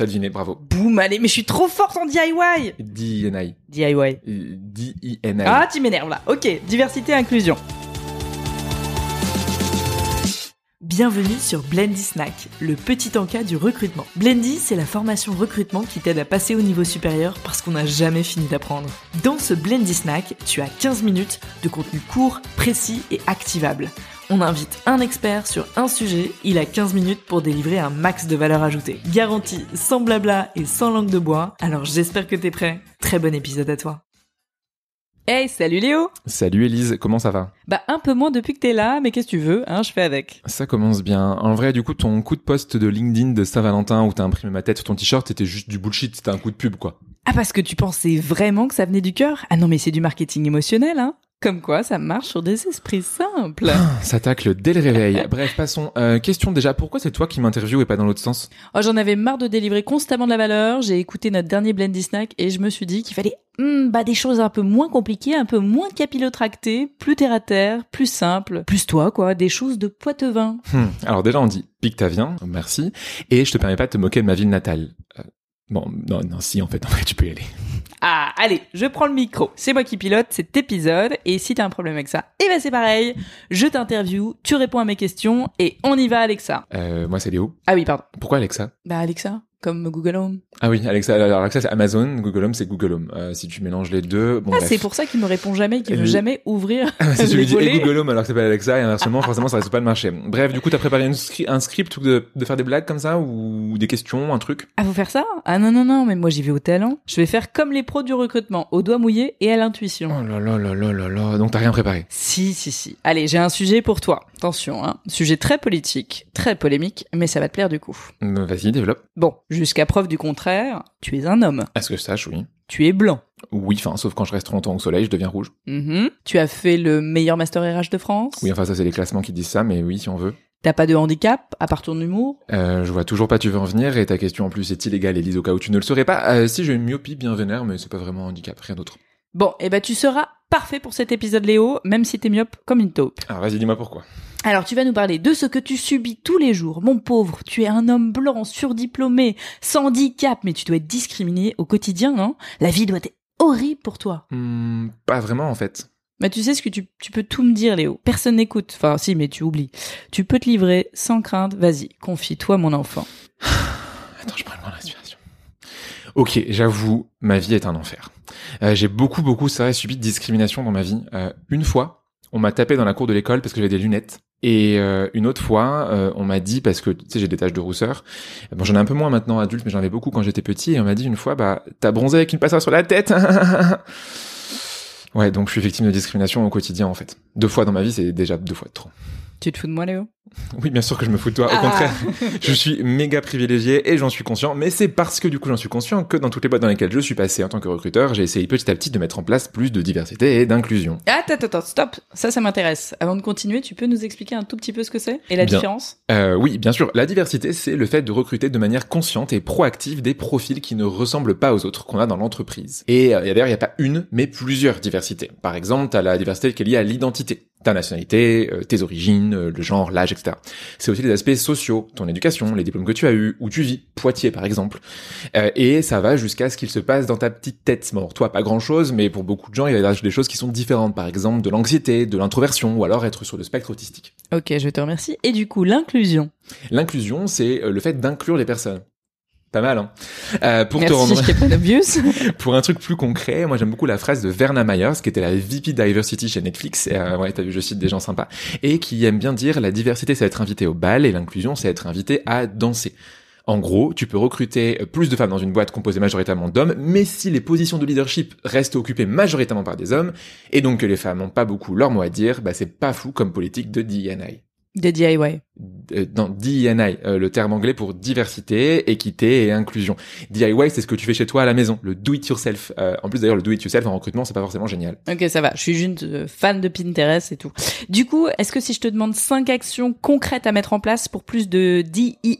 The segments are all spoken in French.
T'as deviné, bravo. Boum, allez, mais je suis trop forte en DIY. D-I-N-I. DIY. D-I-N-I. Ah, tu m'énerves là. Ok, diversité et inclusion. Bienvenue sur Blendy Snack, le petit encas du recrutement. Blendy, c'est la formation recrutement qui t'aide à passer au niveau supérieur parce qu'on n'a jamais fini d'apprendre. Dans ce Blendy Snack, tu as 15 minutes de contenu court, précis et activable. On invite un expert sur un sujet, il a 15 minutes pour délivrer un max de valeur ajoutée. Garantie, sans blabla et sans langue de bois, alors j'espère que t'es prêt. Très bon épisode à toi. Hey, salut Léo Salut Elise, comment ça va? Bah un peu moins depuis que t'es là, mais qu'est-ce que tu veux, hein, je fais avec. Ça commence bien. En vrai, du coup, ton coup de poste de LinkedIn de Saint-Valentin où t'as imprimé ma tête sur ton t-shirt, c'était juste du bullshit, c'était un coup de pub, quoi. Ah parce que tu pensais vraiment que ça venait du cœur? Ah non mais c'est du marketing émotionnel, hein comme quoi, ça marche sur des esprits simples. Ça tacle dès le réveil. Bref, passons. Euh, question déjà, pourquoi c'est toi qui m'interviews et pas dans l'autre sens? Oh, j'en avais marre de délivrer constamment de la valeur. J'ai écouté notre dernier Blendy Snack et je me suis dit qu'il fallait hmm, bah, des choses un peu moins compliquées, un peu moins capillotractées, plus terre à terre, plus simple, plus toi quoi, des choses de poitevin. Hmm. Alors déjà, on dit Pictavien, merci, et je te permets pas de te moquer de ma ville natale. Euh, bon, non, non, si en fait, en fait, tu peux y aller. Ah, allez, je prends le micro. C'est moi qui pilote cet épisode. Et si t'as un problème avec ça, eh ben c'est pareil. Je t'interview, tu réponds à mes questions et on y va, Alexa. Euh, moi, c'est Léo. Ah oui, pardon. Pourquoi Alexa? Bah, Alexa comme Google Home. Ah oui, Alexa, alors Alexa c'est Amazon, Google Home c'est Google Home. Euh, si tu mélanges les deux, bon Ah, c'est pour ça qu'il me répond jamais, qu'il veut jamais ouvrir. si tu lui dis hey, Google Home alors que c'est pas Alexa et inversement, forcément ça reste pas le marché. Bref, du coup, t'as préparé une un script ou de, de faire des blagues comme ça ou des questions, un truc? Ah, faut faire ça? Ah non non non, mais moi j'y vais au talent. Je vais faire comme les pros du recrutement, au doigt mouillé et à l'intuition. Oh là là là là là là, donc t'as rien préparé? Si si si. Allez, j'ai un sujet pour toi. Attention, hein. Sujet très politique, très polémique, mais ça va te plaire du coup. Vas-y, développe. Bon, jusqu'à preuve du contraire, tu es un homme. Est-ce que je sache, oui. Tu es blanc. Oui, enfin, sauf quand je reste trop longtemps au soleil, je deviens rouge. Mm Tu as fait le meilleur master RH de France Oui, enfin, ça, c'est les classements qui disent ça, mais oui, si on veut. T'as pas de handicap, à part ton humour? Euh, Je vois toujours pas tu veux en venir, et ta question en plus est illégale, Elise, au cas où tu ne le saurais pas. Euh, si j'ai une myopie bien vénère, mais c'est pas vraiment un handicap, rien d'autre. Bon, et eh ben tu seras parfait pour cet épisode Léo, même si t'es myope comme une taupe. Alors vas-y, dis-moi pourquoi. Alors tu vas nous parler de ce que tu subis tous les jours. Mon pauvre, tu es un homme blanc, surdiplômé, sans handicap, mais tu dois être discriminé au quotidien, non La vie doit être horrible pour toi. Hmm, pas vraiment en fait. Mais tu sais ce que tu, tu peux tout me dire, Léo. Personne n'écoute. Enfin, si, mais tu oublies. Tu peux te livrer sans crainte. Vas-y, confie-toi, mon enfant. Attends, je prends une grande respiration. Ok, j'avoue, ma vie est un enfer. Euh, j'ai beaucoup, beaucoup, vrai, subi de discrimination dans ma vie. Euh, une fois, on m'a tapé dans la cour de l'école parce que j'avais des lunettes. Et euh, une autre fois, euh, on m'a dit parce que tu sais j'ai des taches de rousseur. Bon, j'en ai un peu moins maintenant adulte, mais j'en avais beaucoup quand j'étais petit. Et on m'a dit une fois, bah t'as bronzé avec une passoire sur la tête. ouais, donc je suis victime de discrimination au quotidien en fait. Deux fois dans ma vie, c'est déjà deux fois de trop. Tu te fous de moi, Léo? Oui, bien sûr que je me fous de toi. Au Ah. contraire, je suis méga privilégié et j'en suis conscient. Mais c'est parce que du coup j'en suis conscient que dans toutes les boîtes dans lesquelles je suis passé en tant que recruteur, j'ai essayé petit à petit de mettre en place plus de diversité et d'inclusion. Attends, attends, attends, stop. Ça, ça m'intéresse. Avant de continuer, tu peux nous expliquer un tout petit peu ce que c'est et la Bien. différence? Euh, oui, bien sûr. La diversité, c'est le fait de recruter de manière consciente et proactive des profils qui ne ressemblent pas aux autres qu'on a dans l'entreprise. Et euh, et d'ailleurs, il n'y a pas une, mais plusieurs diversités. Par exemple, t'as la diversité qui est liée à l'identité. Ta nationalité, euh, tes origines, euh, le genre, l'âge, etc. C'est aussi les aspects sociaux, ton éducation, les diplômes que tu as eus, où tu vis, Poitiers par exemple. Euh, et ça va jusqu'à ce qu'il se passe dans ta petite tête. Bon, toi, pas grand-chose, mais pour beaucoup de gens, il y a des choses qui sont différentes. Par exemple, de l'anxiété, de l'introversion, ou alors être sur le spectre autistique. Ok, je te remercie. Et du coup, l'inclusion. L'inclusion, c'est euh, le fait d'inclure les personnes. Pas mal, hein Euh, Pour te rendre, pour un truc plus concret, moi j'aime beaucoup la phrase de Verna Myers, qui était la VP Diversity chez Netflix. Et, euh, ouais, t'as vu, je cite des gens sympas, et qui aime bien dire la diversité, c'est être invité au bal, et l'inclusion, c'est être invité à danser. En gros, tu peux recruter plus de femmes dans une boîte composée majoritairement d'hommes, mais si les positions de leadership restent occupées majoritairement par des hommes, et donc que les femmes n'ont pas beaucoup leur mot à dire, bah c'est pas fou comme politique de D&I. De DIY. euh, dans D&I, euh, le terme anglais pour diversité, équité et inclusion. DIY, c'est ce que tu fais chez toi à la maison, le do it yourself. Euh, en plus d'ailleurs, le do it yourself en recrutement, c'est pas forcément génial. Ok, ça va. Je suis juste euh, fan de Pinterest et tout. Du coup, est-ce que si je te demande cinq actions concrètes à mettre en place pour plus de DENI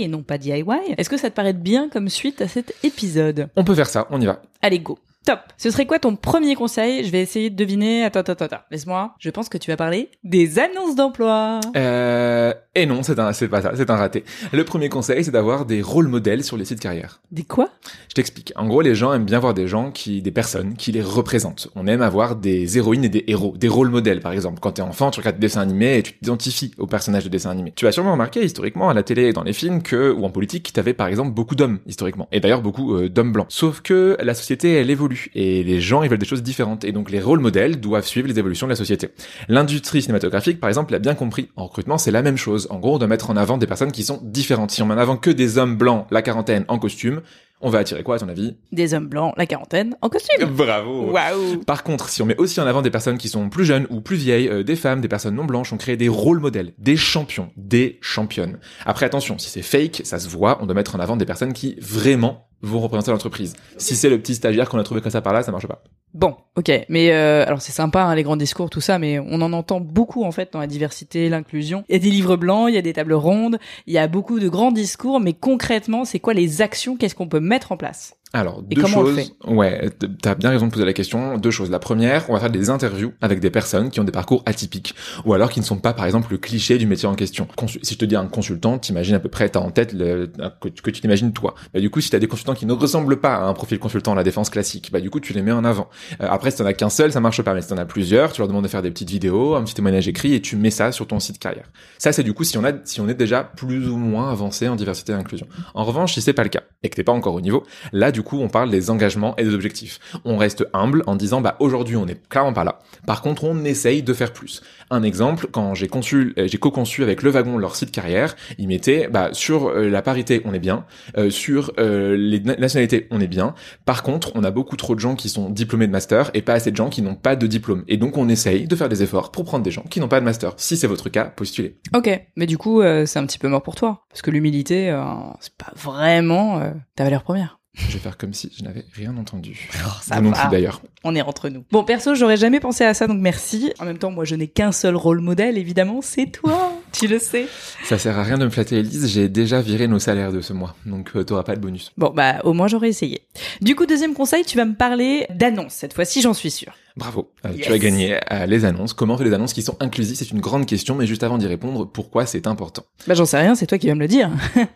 et non pas DIY, est-ce que ça te paraît bien comme suite à cet épisode? On peut faire ça, on y va. Allez, go. Top. Ce serait quoi ton premier conseil? Je vais essayer de deviner. Attends, attends, attends. Laisse-moi. Je pense que tu vas parler des annonces d'emploi. Euh, Et non, c'est un, c'est pas ça, c'est un raté. Le premier conseil, c'est d'avoir des rôles modèles sur les sites carrière. Des quoi? Je t'explique. En gros, les gens aiment bien voir des gens qui, des personnes qui les représentent. On aime avoir des héroïnes et des héros, des rôles modèles, par exemple. Quand t'es enfant, tu regardes des dessins animés et tu t'identifies aux personnages de dessins animés. Tu as sûrement remarqué historiquement à la télé et dans les films que, ou en politique, t'avais par exemple beaucoup d'hommes historiquement. Et d'ailleurs beaucoup euh, d'hommes blancs. Sauf que la société, elle évolue et les gens, ils veulent des choses différentes. Et donc les rôles modèles doivent suivre les évolutions de la société. L'industrie cinématographique, par exemple, l'a bien compris. En recrutement, c'est la même chose. En gros, on doit mettre en avant des personnes qui sont différentes. Si on met en avant que des hommes blancs, la quarantaine, en costume, on va attirer quoi à ton avis? Des hommes blancs, la quarantaine, en costume. Bravo Waouh Par contre, si on met aussi en avant des personnes qui sont plus jeunes ou plus vieilles, euh, des femmes, des personnes non blanches, on crée des rôles modèles, des champions, des championnes. Après, attention, si c'est fake, ça se voit, on doit mettre en avant des personnes qui vraiment vont représenter l'entreprise. Si c'est le petit stagiaire qu'on a trouvé comme ça par là, ça marche pas. Bon, ok, mais euh, alors c'est sympa hein, les grands discours, tout ça, mais on en entend beaucoup en fait dans la diversité, l'inclusion. Il y a des livres blancs, il y a des tables rondes, il y a beaucoup de grands discours, mais concrètement, c'est quoi les actions Qu'est-ce qu'on peut mettre en place? Alors, Et deux choses. Ouais, t'as bien raison de poser la question. Deux choses. La première, on va faire des interviews avec des personnes qui ont des parcours atypiques, ou alors qui ne sont pas, par exemple, le cliché du métier en question. Si je te dis un consultant, t'imagines à peu près, t'as en tête le, que, que tu t'imagines toi. Bah, du coup, si t'as des consultants qui ne ressemblent pas à un profil consultant à la défense classique, bah du coup, tu les mets en avant. Euh, après, si t'en as qu'un seul, ça marche pas. Mais si t'en as plusieurs, tu leur demandes de faire des petites vidéos, un petit témoignage écrit, et tu mets ça sur ton site carrière. Ça, c'est du coup si on a, si on est déjà plus ou moins avancé en diversité et inclusion. En revanche, si c'est pas le cas et que t'es pas encore au niveau, là, du coup, on parle des engagements et des objectifs. On reste humble en disant, bah aujourd'hui, on est clairement pas là. Par contre, on essaye de faire plus. Un exemple, quand j'ai conçu, euh, j'ai co-conçu avec Le Wagon leur site carrière, ils mettaient, bah sur euh, la parité, on est bien, euh, sur les na- nationalités, on est bien. Par contre, on a beaucoup trop de gens qui sont diplômés de master et pas assez de gens qui n'ont pas de diplôme. Et donc, on essaye de faire des efforts pour prendre des gens qui n'ont pas de master. Si c'est votre cas, postulez. Ok, mais du coup, euh, c'est un petit peu mort pour toi, parce que l'humilité, c'est pas vraiment ta valeur première. Je vais faire comme si je n'avais rien entendu. Oh, ça Vous non plus d'ailleurs. On est entre nous. Bon, perso, j'aurais jamais pensé à ça, donc merci. En même temps, moi, je n'ai qu'un seul rôle modèle, évidemment, c'est toi. tu le sais. Ça sert à rien de me flatter, Elise. J'ai déjà viré nos salaires de ce mois, donc euh, t'auras pas de bonus. Bon, bah, au moins, j'aurais essayé. Du coup, deuxième conseil, tu vas me parler d'annonces. Cette fois-ci, j'en suis sûre. Bravo, Euh, Yes. tu as gagné euh, les annonces. Comment on fait les annonces qui sont inclusives? C'est une grande question, mais juste avant d'y répondre, pourquoi c'est important? Bah, j'en sais rien, c'est toi qui vas me le dire.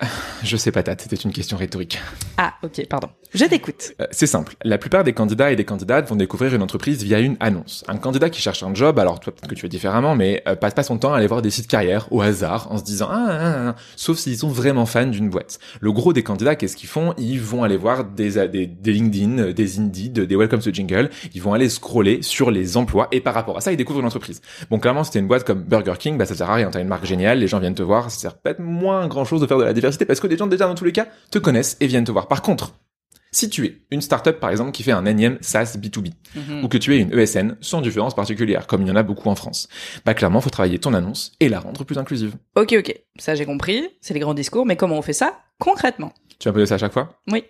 Je sais pas, Tate, c'était une question rhétorique. ah, ok, pardon. Je t'écoute. Euh, c'est simple. La plupart des candidats et des candidates vont découvrir une entreprise via une annonce. Un candidat qui cherche un job, alors toi peut-être que tu fais différemment, mais passe pas son temps à aller voir des sites carrière au hasard en se disant ah, ah, ah, ah, sauf s'ils sont vraiment fans d'une boîte. Le gros des candidats, qu'est-ce qu'ils font? Ils vont aller voir des, des, des LinkedIn, des Indeed, des Welcome to Jingle. Ils vont aller scroller sur les emplois et par rapport à ça, ils découvrent une entreprise. Bon, clairement, si t'es une boîte comme Burger King, bah ça sert à rien. T'as une marque géniale, les gens viennent te voir. Ça sert peut-être moins grand chose de faire de la diversité parce que les gens déjà dans tous les cas te connaissent et viennent te voir. Par contre, si tu es une startup par exemple qui fait un énième SaaS B2B ou que tu es une ESN sans différence particulière comme il y en a beaucoup en France, bah clairement faut travailler ton annonce et la rendre plus inclusive. Ok, ok. Ça, j'ai compris. C'est les grands discours, mais comment on fait ça concrètement? Tu vas poser ça à chaque fois? Oui.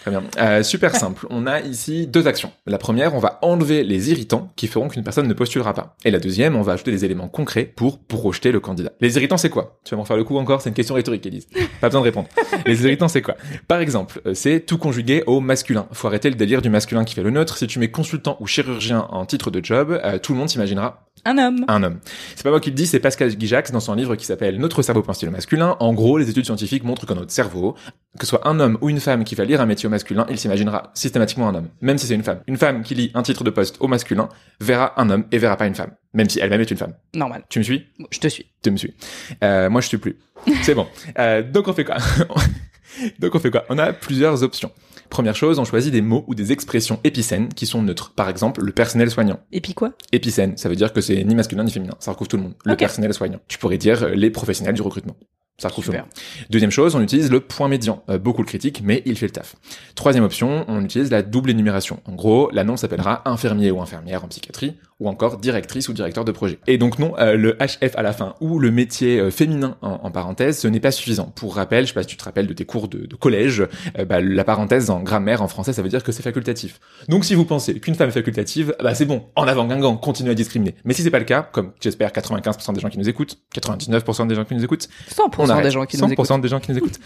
Très bien. Euh, super simple. On a ici deux actions. La première, on va enlever les irritants qui feront qu'une personne ne postulera pas. Et la deuxième, on va ajouter des éléments concrets pour projeter le candidat. Les irritants, c'est quoi? Tu vas m'en faire le coup encore? C'est une question rhétorique, Elise. Pas besoin de répondre. les irritants, c'est quoi? Par exemple, euh, c'est tout conjugué au masculin. Faut arrêter le délire du masculin qui fait le neutre. Si tu mets consultant ou chirurgien en titre de job, euh, tout le monde s'imaginera Un homme. un homme. C'est pas moi qui le dis, c'est Pascal Guijax dans son livre qui s'appelle Notre cerveau pense-t-il masculin? En gros, les études scientifiques montrent que notre cerveau, que soit un homme ou une femme qui va lire un métier au masculin, il s'imaginera systématiquement un homme, même si c'est une femme. Une femme qui lit un titre de poste au masculin verra un homme et verra pas une femme, même si elle-même est une femme. Normal. Tu me suis? Bon, je te suis. Tu me suis. Euh, moi, je suis plus. C'est bon. Euh, donc on fait quoi Donc on fait quoi? On a plusieurs options. Première chose, on choisit des mots ou des expressions épicènes qui sont neutres. Par exemple, le personnel soignant. Puis quoi? Épicène, ça veut dire que c'est ni masculin ni féminin, ça recouvre tout le monde. Le personnel soignant. Tu pourrais dire euh, les professionnels du recrutement. Ça Super. Deuxième chose, on utilise le point médian. Euh, beaucoup le critiquent, mais il fait le taf. Troisième option, on utilise la double énumération. En gros, l'annonce s'appellera infirmier ou infirmière en psychiatrie, ou encore directrice ou directeur de projet. Et donc non, euh, le HF à la fin ou le métier euh, féminin en, en parenthèse, ce n'est pas suffisant. Pour rappel, je sais pas si tu te rappelles de tes cours de, de collège, euh, bah, la parenthèse en grammaire en français, ça veut dire que c'est facultatif. Donc si vous pensez qu'une femme est facultative, bah c'est bon, en avant Guingamp, continuez à discriminer. Mais si c'est pas le cas, comme j'espère 95% des gens qui nous écoutent, 99% des gens qui nous écoutent, 100%. on 100% des gens qui nous 100% écoutent. des gens qui nous écoutent.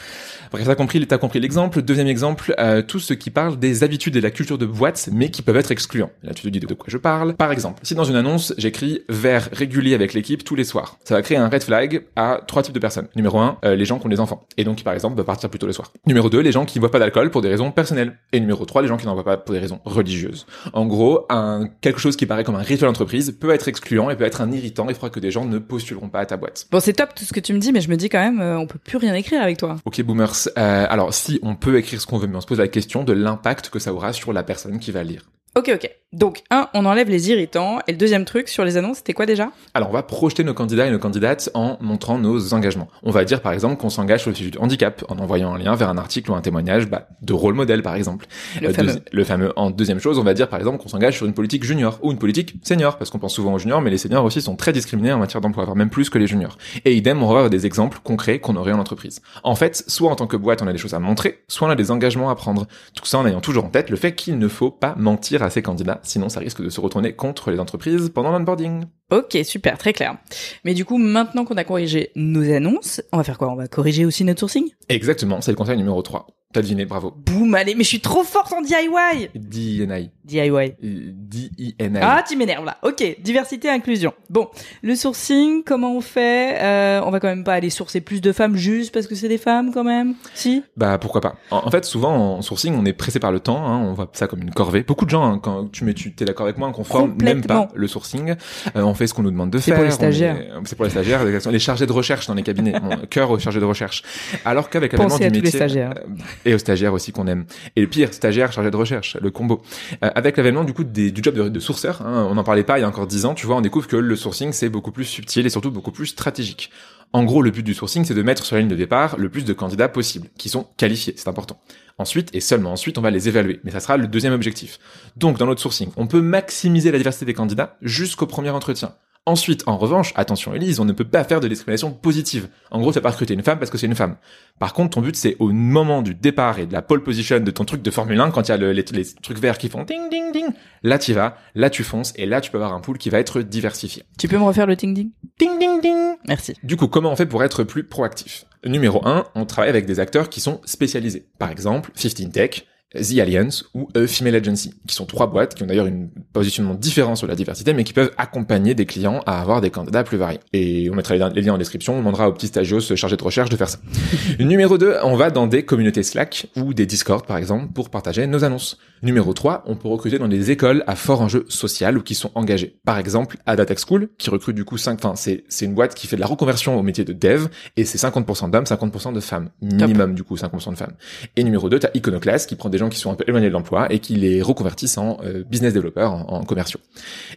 Bref, t'as compris, l'exemple. Deuxième exemple, euh, tout ce qui parle des habitudes et de la culture de boîte, mais qui peuvent être excluants. Là, tu te dis de quoi je parle. Par exemple, si dans une annonce, j'écris verre régulier avec l'équipe tous les soirs, ça va créer un red flag à trois types de personnes. Numéro un, euh, les gens qui ont des enfants. Et donc, qui, par exemple, peuvent partir plus tôt le soir. Numéro deux, les gens qui ne boivent pas d'alcool pour des raisons personnelles. Et numéro trois, les gens qui n'en boivent pas pour des raisons religieuses. En gros, un, quelque chose qui paraît comme un rituel d'entreprise peut être excluant et peut être un irritant et fera que des gens ne postuleront pas à ta boîte. Bon, c'est top tout ce que tu me dis, mais je me dis quand même, euh, on peut plus rien écrire avec toi. Ok, boomers. Euh, alors, si on peut écrire ce qu'on veut, mais on se pose la question de l'impact que ça aura sur la personne qui va lire. Ok, ok. Donc, un, on enlève les irritants. Et le deuxième truc sur les annonces, c'était quoi déjà? Alors, on va projeter nos candidats et nos candidates en montrant nos engagements. On va dire, par exemple, qu'on s'engage sur le sujet du handicap en envoyant un lien vers un article ou un témoignage bah, de rôle modèle, par exemple. Le Euh, fameux. le fameux. En deuxième chose, on va dire, par exemple, qu'on s'engage sur une politique junior ou une politique senior, parce qu'on pense souvent aux juniors, mais les seniors aussi sont très discriminés en matière d'emploi, voire même plus que les juniors. Et idem, on va avoir des exemples concrets qu'on aurait en entreprise. En fait, soit en tant que boîte, on a des choses à montrer, soit on a des engagements à prendre. Tout ça en ayant toujours en tête le fait qu'il ne faut pas mentir à ses candidats, sinon ça risque de se retourner contre les entreprises pendant l'onboarding. Ok, super, très clair. Mais du coup, maintenant qu'on a corrigé nos annonces, on va faire quoi? On va corriger aussi notre sourcing? Exactement, c'est le conseil numéro 3. T'as deviné, bravo. Boum, allez, mais je suis trop forte en DIY DNI. DIY. D-I-N-I. Ah, tu m'énerves là. Ok, diversité, inclusion. Bon, le sourcing, comment on fait Euh, On va quand même pas aller sourcer plus de femmes juste parce que c'est des femmes quand même? Si? Bah pourquoi pas. En, en fait, souvent en sourcing, on est pressé par le temps, hein, on voit ça comme une corvée. Beaucoup de gens, hein, quand tu mets, tu t'es d'accord avec moi, qu'on forme même pas le sourcing. Euh, on fait ce qu'on nous demande de C'est faire. pour les stagiaires. est- C'est pour les stagiaires. Les chargés de recherche dans les cabinets. Mon cœur aux chargés de recherche. Alors qu'avec l'avènement du tous les métier stagiaires. euh, et aux stagiaires aussi qu'on aime. Et le pire, stagiaire, chargé de recherche, le combo. Euh, avec l'avènement du coup du job de, de sourceur, hein, on n'en parlait pas il y a encore dix ans. Tu vois, on découvre que le sourcing c'est beaucoup plus subtil et surtout beaucoup plus stratégique. En gros, le but du sourcing, c'est de mettre sur la ligne de départ le plus de candidats possible, qui sont qualifiés, c'est important. Ensuite, et seulement ensuite, on va les évaluer. Mais ça sera le deuxième objectif. Donc, dans notre sourcing, on peut maximiser la diversité des candidats jusqu'au premier entretien. Ensuite, en revanche, attention Elise, on ne peut pas faire de discrimination positive. En gros, tu vas pas recruter une femme parce que c'est une femme. Par contre, ton but, c'est au moment du départ et de la pole position de ton truc de Formule 1, quand il y a le- les, les trucs verts qui font ding ding ding, là tu vas, là tu fonces, et là tu peux avoir un pool qui va être diversifié. Tu peux me refaire le ting-ding Ding? Ding ding Merci. du coup, comment on fait pour être plus proactif? Numéro 1, on travaille avec des acteurs qui sont spécialisés. Par exemple, 15 Tech, The Alliance ou A Female Agency, qui sont trois boîtes qui ont d'ailleurs un positionnement différent sur la diversité, mais qui peuvent accompagner des clients à avoir des candidats plus variés. Et on mettra les liens- en description, on demandera aux petits stagios chargés de recherche de faire ça. Numéro 2, on va dans des communautés Slack ou des Discord par exemple pour partager nos annonces. Numéro 3, on peut recruter dans des écoles à fort enjeu social ou qui sont engagées. Par exemple, Adatech School qui recrute du coup 5 enfin c'est c'est une boîte qui fait de la reconversion au métier de dev et c'est 50% d'hommes, 50% de femmes. Minimum du coup 50% de femmes. Et numéro 2, tu as Iconoclast qui prend des gens qui sont un peu éloignés de l'emploi et qui les reconvertissent en euh, business développeurs, en, commerciaux.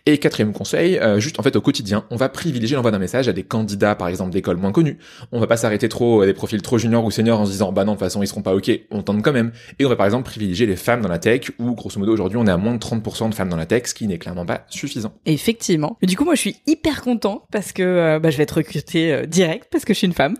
Et quatrième conseil, euh, juste en fait au quotidien, on va privilégier l'envoi d'un message à des candidats par exemple d'écoles moins connues. On va pas s'arrêter trop à des profils trop juniors ou seniors en se disant bah non de toute façon ils seront pas ok, on tente quand même. Et on va par exemple privilégier les femmes dans la tech où grosso modo aujourd'hui on est à moins de 30% de femmes dans la tech, ce qui n'est clairement pas suffisant. Effectivement. Mais du coup, moi, je suis hyper content parce que euh, bah, je vais être recrutée direct parce que je suis une femme.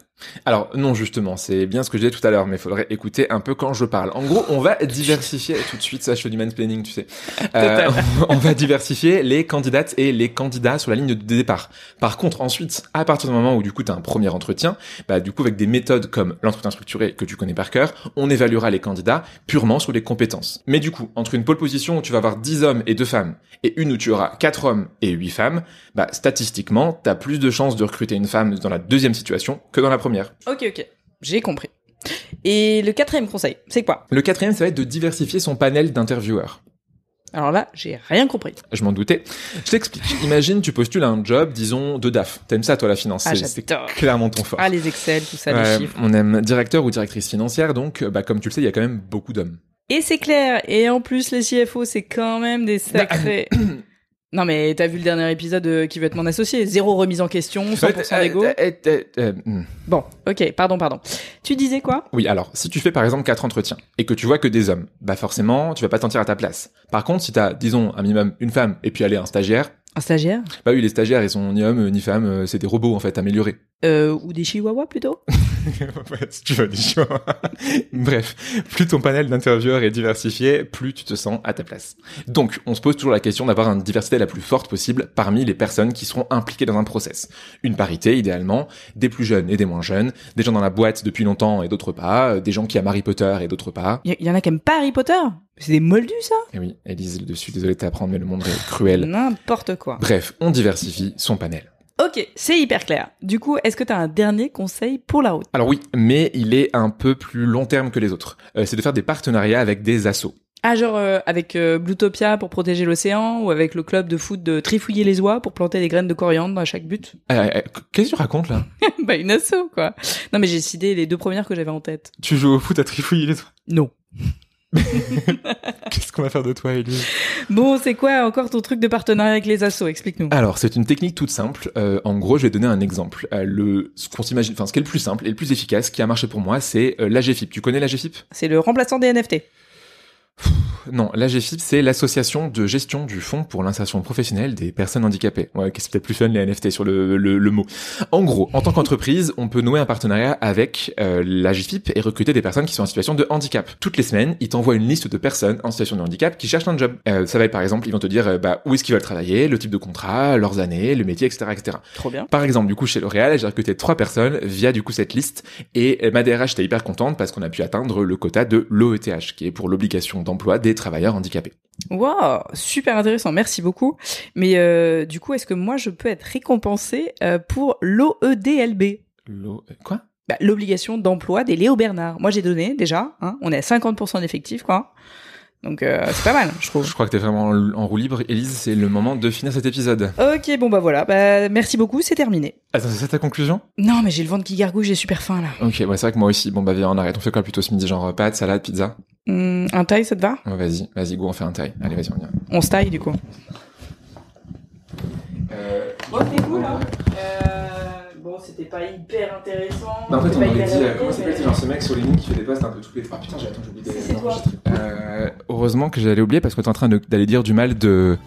Alors non justement, c'est bien ce que je disais tout à l'heure, mais il faudrait écouter un peu quand je parle. En gros, on va diversifier tout de suite, ça je fais du mansplaining, tu sais. Euh, on va diversifier les candidates et les candidats sur la ligne de départ. Par contre, ensuite, à partir du moment où du coup tu as un premier entretien, bah du coup avec des méthodes comme l'entretien structuré que tu connais par cœur, on évaluera les candidats purement sur les compétences. Mais du coup, entre une pole position où tu vas avoir 10 hommes et 2 femmes et une où tu auras 4 hommes et 8 femmes, bah statistiquement, tu as plus de chances de recruter une femme dans la deuxième situation que dans la première. Ok, ok. J'ai compris. Et le quatrième conseil, c'est quoi? Le quatrième, ça va être de diversifier son panel d'intervieweurs. Alors là, j'ai rien compris. Je m'en doutais. Je t'explique. Imagine, tu postules à un job, disons, de DAF. T'aimes ça, toi, la finance. Ah, C'est- clairement ton fort. Ah, les Excel, tout ça, Ouais, les chiffres. on aime directeur ou directrice financière, donc, bah, comme tu le sais, il y a quand même beaucoup d'hommes. Et c'est clair. Et en plus, les CFO, c'est quand même des sacrés. non, mais t'as vu le dernier épisode de Qui veut être mon associé? Zéro remise en question, 100% d'ego. Euh, euh, euh, euh, hmm. Bon, ok, pardon, pardon. Tu disais quoi? Oui, alors, si tu fais par exemple quatre entretiens et que tu vois que des hommes, bah forcément, tu vas pas te sentir à ta place. Par contre, si t'as, disons, un minimum une femme et puis aller un stagiaire, Un stagiaire? Bah oui, les stagiaires, ils sont ni hommes ni femmes, euh, c'est des robots en fait, améliorés. Euh, ou des chihuahuas plutôt Ouais, si tu veux des chihuahuas. Bref, plus ton panel d'intervieweurs est diversifié, plus tu te sens à ta place. Donc, on se pose toujours la question d'avoir une diversité la plus forte possible parmi les personnes qui seront impliquées dans un process. Une parité, idéalement, des plus jeunes et des moins jeunes, des gens dans la boîte depuis longtemps et d'autres pas, euh, des gens qui aiment Harry Potter et d'autres pas. Il y, y en a qui aiment pas Harry Potter? C'est des moldus, ça? Et oui, Elise, le dessus, désolé de t'apprendre, mais le monde est cruel. N'importe quoi. Bref, on diversifie son panel. Ok, c'est hyper clair. Du coup, est-ce que t'as un dernier conseil pour la route? Alors oui, mais il est un peu plus long terme que les autres. Euh, c'est de faire des partenariats avec des assos. Ah, genre euh, avec euh, Bluetopia pour protéger l'océan ou avec le club de foot de Trifouiller les oies pour planter des graines de coriandre à chaque but? Euh, euh, Qu'est-ce que tu racontes là? Bah une asso, quoi. Non, mais j'ai cité les deux premières que j'avais en tête. Tu joues au foot à trifouiller les doigts Non. Qu'est-ce qu'on va faire de toi, Elise Bon, c'est quoi encore ton truc de partenariat avec les assos? Explique-nous. Alors, c'est une technique toute simple. Euh, en gros, je vais donner un exemple. Euh, le, ce qu'on s'imagine, enfin, ce qui est le plus simple et le plus efficace, qui a marché pour moi, c'est euh, l'AGFIP. Tu connais l'AGFIP C'est le remplaçant des NFT. Non, l'AGFIP, c'est l'association de gestion du fonds pour l'insertion professionnelle des personnes handicapées. Ouais, qu'est-ce peut-être plus fun les NFT sur le, le, le mot. En gros, en tant qu'entreprise, on peut nouer un partenariat avec euh, l'AGFIP et recruter des personnes qui sont en situation de handicap. Toutes les semaines, ils t'envoient une liste de personnes en situation de handicap qui cherchent un job. Euh, ça va être par exemple, ils vont te dire euh, bah, où est-ce qu'ils veulent travailler, le type de contrat, leurs années, le métier, etc., etc. Trop bien. Par exemple, du coup, chez L'Oréal, j'ai recruté trois personnes via du coup cette liste et euh, ma DRH était hyper contente parce qu'on a pu atteindre le quota de l'OETH, qui est pour l'obligation d'emploi des travailleurs handicapés. Wow, super intéressant, merci beaucoup. Mais euh, du coup, est-ce que moi je peux être récompensé euh, pour l'OEDLB L'O... Quoi? Bah, L'obligation d'emploi des Léo Bernard. Moi j'ai donné déjà, hein, on est à 50% d'effectifs quoi. Donc euh, c'est pas mal, je trouve. Je crois que t'es vraiment en en roue libre. Élise, c'est le moment de finir cet épisode. Ok, bon bah voilà, bah, merci beaucoup, c'est terminé. Attends, c'est ça ta conclusion? Non mais j'ai le ventre qui gargouille, j'ai super faim là. Ok, ouais, c'est vrai que moi aussi. Bon, bah viens, on arrête. On fait quoi plutôt ce midi? Genre euh, pâtes, salade, pizza? Hum, un taille, ça te va? Ouais, Vas-y, vas-y, go, on fait un taille. Allez, vas-y, on y va. On se taille du coup. Euh, Bon, c'était cool hein Bon, c'était pas hyper intéressant. Non, en fait, on hyper dit, euh, comment s'appelle mais- genre ce mec sur les lignes qui fait des posts un peu tous les. Ah putain, j'ai oublié Si, c'est toi. d'enregistrer. Euh, heureusement que j'allais oublier parce que t'es en train d'aller dire du mal de